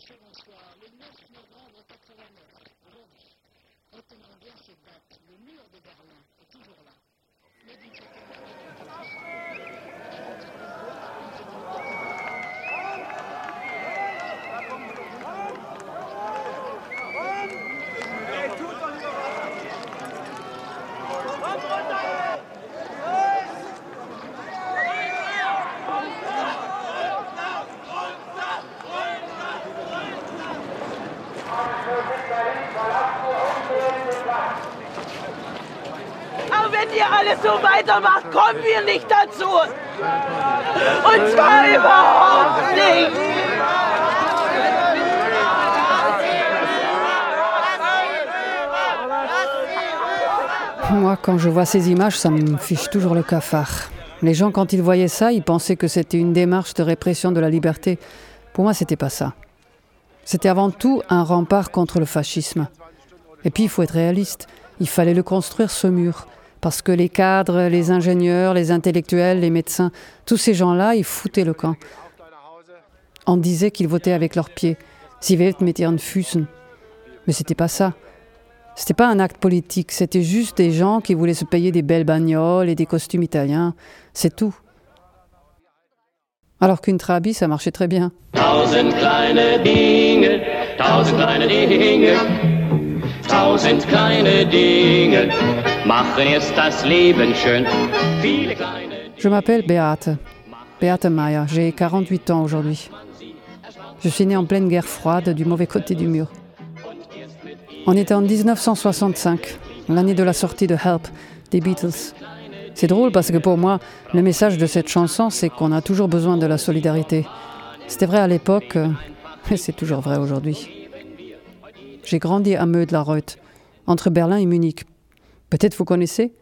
ce bonsoir, le 9 novembre 89, aujourd'hui. Retenons bien cette date, le mur de Berlin est toujours là. Mais wenn ihr alles so weitermacht, kommen wir nicht dazu. Und zwar überhaupt nicht. Moi, quand je vois ces images, ça me fiche toujours le cafard. Les gens, quand ils voyaient ça, ils pensaient que c'était une démarche de répression de la liberté. Pour moi, c'était pas ça. C'était avant tout un rempart contre le fascisme. Et puis, il faut être réaliste. Il fallait le construire, ce mur. Parce que les cadres, les ingénieurs, les intellectuels, les médecins, tous ces gens-là, ils foutaient le camp. On disait qu'ils votaient avec leurs pieds. Sie wählt mit ihren Füßen. Mais c'était pas ça. C'était pas un acte politique, c'était juste des gens qui voulaient se payer des belles bagnoles et des costumes italiens. C'est tout. Alors qu'une trabi, ça marchait très bien. Je m'appelle Beate. Beate Maya. J'ai 48 ans aujourd'hui. Je suis née en pleine guerre froide du mauvais côté du mur. On était en 1965, l'année de la sortie de Help des Beatles. C'est drôle parce que pour moi, le message de cette chanson, c'est qu'on a toujours besoin de la solidarité. C'était vrai à l'époque, et c'est toujours vrai aujourd'hui. J'ai grandi à Meudlareuth, entre Berlin et Munich. Peut-être vous connaissez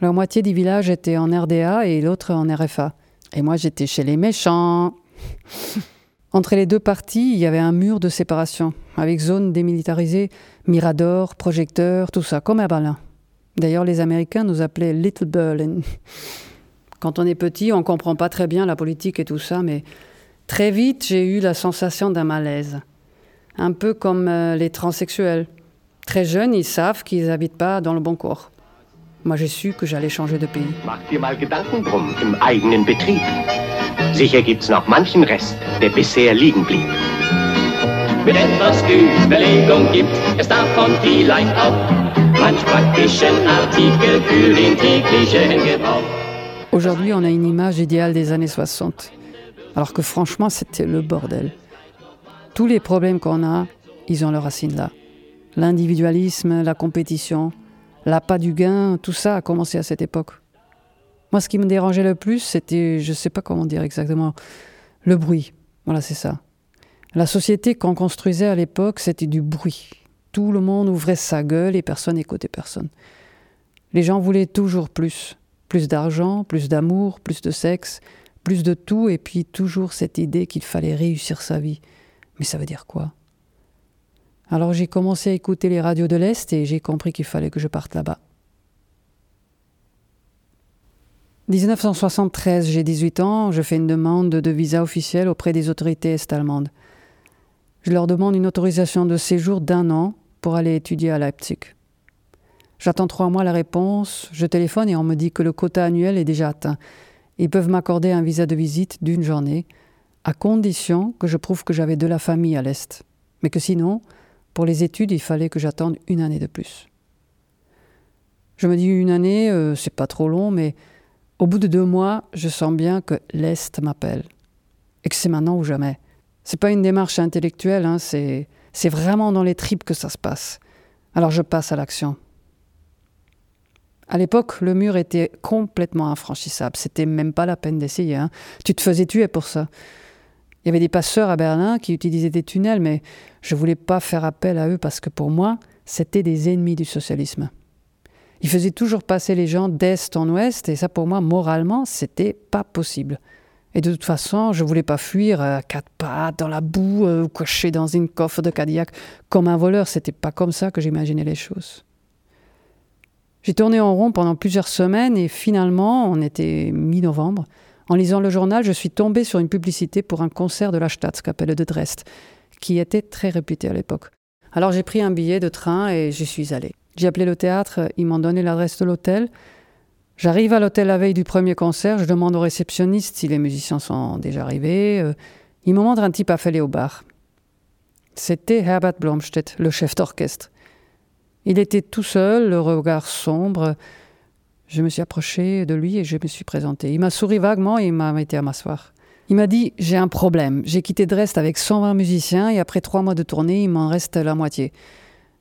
La moitié du village était en RDA et l'autre en RFA. Et moi, j'étais chez les méchants. Entre les deux parties, il y avait un mur de séparation, avec zone démilitarisée, mirador, projecteurs, tout ça, comme à Berlin. D'ailleurs, les Américains nous appelaient Little Berlin. Quand on est petit, on ne comprend pas très bien la politique et tout ça, mais très vite, j'ai eu la sensation d'un malaise. Un peu comme euh, les transsexuels. Très jeunes, ils savent qu'ils n'habitent pas dans le bon corps. Moi, j'ai su que j'allais changer de pays. Mach dir mal Gedanken drum im eigenen Betrieb. Sicher gibt's noch manchen Rest, der bisher liegen blieb. Mit etwas Überlegung gibt es davon vielleicht auch manch praktischen Artikel für den täglichen Gebrauch. Aujourd'hui, on a une image idéale des années 60. Alors que franchement, c'était le bordel. Tous les problèmes qu'on a, ils ont leurs racines là. L'individualisme, la compétition, l'appât du gain, tout ça a commencé à cette époque. Moi, ce qui me dérangeait le plus, c'était, je ne sais pas comment dire exactement, le bruit. Voilà, c'est ça. La société qu'on construisait à l'époque, c'était du bruit. Tout le monde ouvrait sa gueule et personne n'écoutait personne. Les gens voulaient toujours plus. Plus d'argent, plus d'amour, plus de sexe, plus de tout, et puis toujours cette idée qu'il fallait réussir sa vie. Mais ça veut dire quoi? Alors j'ai commencé à écouter les radios de l'Est et j'ai compris qu'il fallait que je parte là-bas. 1973, j'ai 18 ans, je fais une demande de visa officiel auprès des autorités est-allemandes. Je leur demande une autorisation de séjour d'un an pour aller étudier à Leipzig. J'attends trois mois la réponse, je téléphone et on me dit que le quota annuel est déjà atteint. Ils peuvent m'accorder un visa de visite d'une journée, à condition que je prouve que j'avais de la famille à l'Est. Mais que sinon, pour les études, il fallait que j'attende une année de plus. Je me dis une année, euh, c'est pas trop long, mais au bout de deux mois, je sens bien que l'Est m'appelle. Et que c'est maintenant ou jamais. C'est pas une démarche intellectuelle, hein, c'est, vraiment dans les tripes que ça se passe. Alors je passe à l'action. À l'époque, le mur était complètement infranchissable. C'était même pas la peine d'essayer. hein. Tu te faisais tuer pour ça. Il y avait des passeurs à Berlin qui utilisaient des tunnels, mais je voulais pas faire appel à eux parce que pour moi, c'était des ennemis du socialisme. Ils faisaient toujours passer les gens d'est en ouest, et ça pour moi, moralement, c'était pas possible. Et de toute façon, je voulais pas fuir à quatre pattes dans la boue euh, ou caché dans une coffre de Cadillac comme un voleur. C'était pas comme ça que j'imaginais les choses. J'ai tourné en rond pendant plusieurs semaines et finalement, on était mi-novembre, En lisant le journal, je suis tombée sur une publicité pour un concert de la Staatskapelle de Dresde, qui était très réputé à l'époque. Alors j'ai pris un billet de train et j'y suis allée. J'ai appelé le théâtre, ils m'ont donné l'adresse de l'hôtel. J'arrive à l'hôtel la veille du premier concert, je demande au réceptionniste si les musiciens sont déjà arrivés. Euh, il me montre un type affalé au bar. C'était Herbert Blomstedt, le chef d'orchestre. Il était tout seul, le regard sombre. Je me suis approchée de lui et je me suis présentée. Il m'a souri vaguement et il m'a invité à m'asseoir. Il m'a dit J'ai un problème. J'ai quitté Dresde avec 120 musiciens et après trois mois de tournée, il m'en reste la moitié.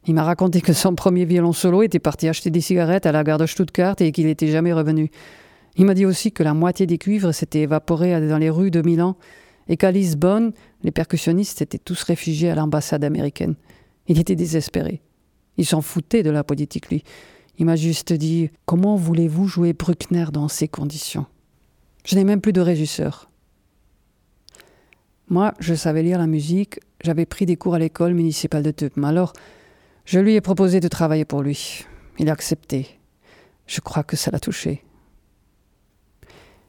Il m'a raconté que son premier violon solo était parti acheter des cigarettes à la gare de Stuttgart et qu'il n'était jamais revenu. Il m'a dit aussi que la moitié des cuivres s'était évaporée dans les rues de Milan et qu'à Lisbonne, les percussionnistes étaient tous réfugiés à l'ambassade américaine. Il était désespéré. Il s'en foutait de la politique, lui. Il m'a juste dit Comment voulez-vous jouer Bruckner dans ces conditions? Je n'ai même plus de régisseur. Moi, je savais lire la musique, j'avais pris des cours à l'école municipale de Tupm. Alors, je lui ai proposé de travailler pour lui. Il a accepté. Je crois que ça l'a touché.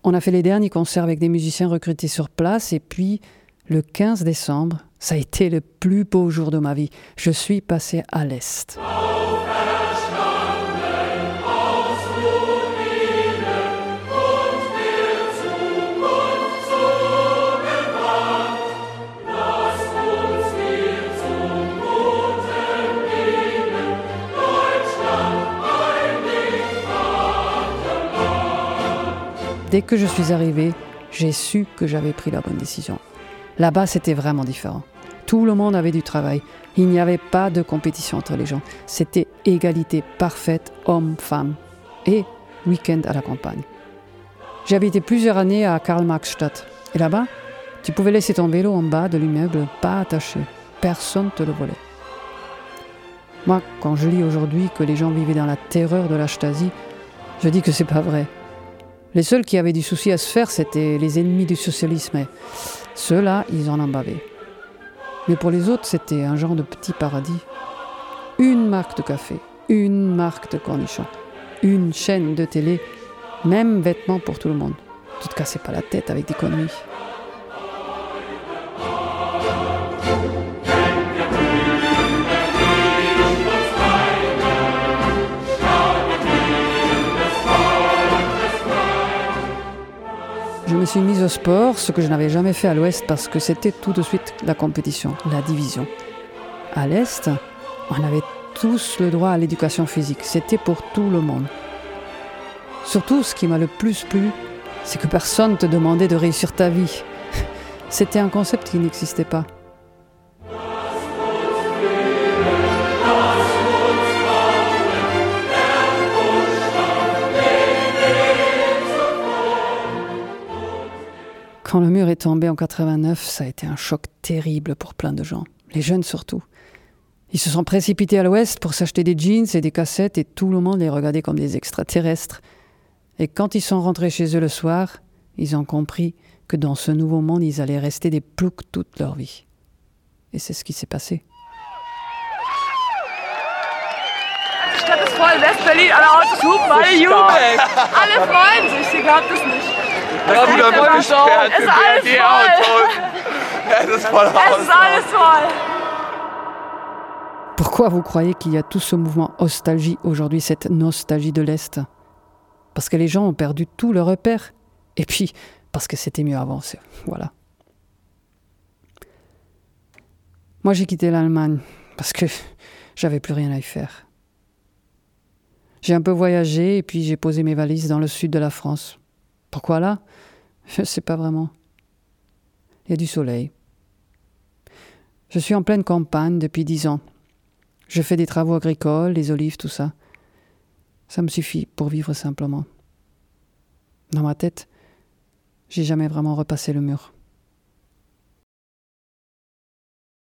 On a fait les derniers concerts avec des musiciens recrutés sur place et puis, le 15 décembre, ça a été le plus beau jour de ma vie. Je suis passé à l'Est. Dès que je suis arrivée, j'ai su que j'avais pris la bonne décision. Là-bas, c'était vraiment différent. Tout le monde avait du travail. Il n'y avait pas de compétition entre les gens. C'était égalité parfaite, homme-femme. Et week-end à la campagne. J'ai habité plusieurs années à Karl-Marx-Stadt. Et là-bas, tu pouvais laisser ton vélo en bas de l'immeuble, pas attaché. Personne ne te le volait. Moi, quand je lis aujourd'hui que les gens vivaient dans la terreur de la Stasi, je dis que c'est pas vrai. Les seuls qui avaient du souci à se faire, c'était les ennemis du socialisme. Ceux-là, ils en bavaient. Mais pour les autres, c'était un genre de petit paradis. Une marque de café, une marque de cornichons, une chaîne de télé, même vêtements pour tout le monde. Tu te cassais pas la tête avec des conneries. Me suis mise au sport, ce que je n'avais jamais fait à l'ouest parce que c'était tout de suite la compétition, la division. À l'est, on avait tous le droit à l'éducation physique, c'était pour tout le monde. Surtout, ce qui m'a le plus plu, c'est que personne ne te demandait de réussir ta vie. C'était un concept qui n'existait pas. Quand le mur est tombé en 89, ça a été un choc terrible pour plein de gens, les jeunes surtout. Ils se sont précipités à l'ouest pour s'acheter des jeans et des cassettes et tout le monde les regardait comme des extraterrestres. Et quand ils sont rentrés chez eux le soir, ils ont compris que dans ce nouveau monde, ils allaient rester des ploucs toute leur vie. Et c'est ce qui s'est passé. Pourquoi vous croyez qu'il y a tout ce mouvement nostalgie aujourd'hui, cette nostalgie de l'Est? Parce que les gens ont perdu tout leur repère. Et puis, parce que c'était mieux avant. Voilà. Moi, j'ai quitté l'Allemagne parce que j'avais plus rien à y faire. J'ai un peu voyagé et puis j'ai posé mes valises dans le sud de la France. Pourquoi là? Je ne sais pas vraiment. Il y a du soleil. Je suis en pleine campagne depuis dix ans. Je fais des travaux agricoles, les olives, tout ça. Ça me suffit pour vivre simplement. Dans ma tête, j'ai jamais vraiment repassé le mur.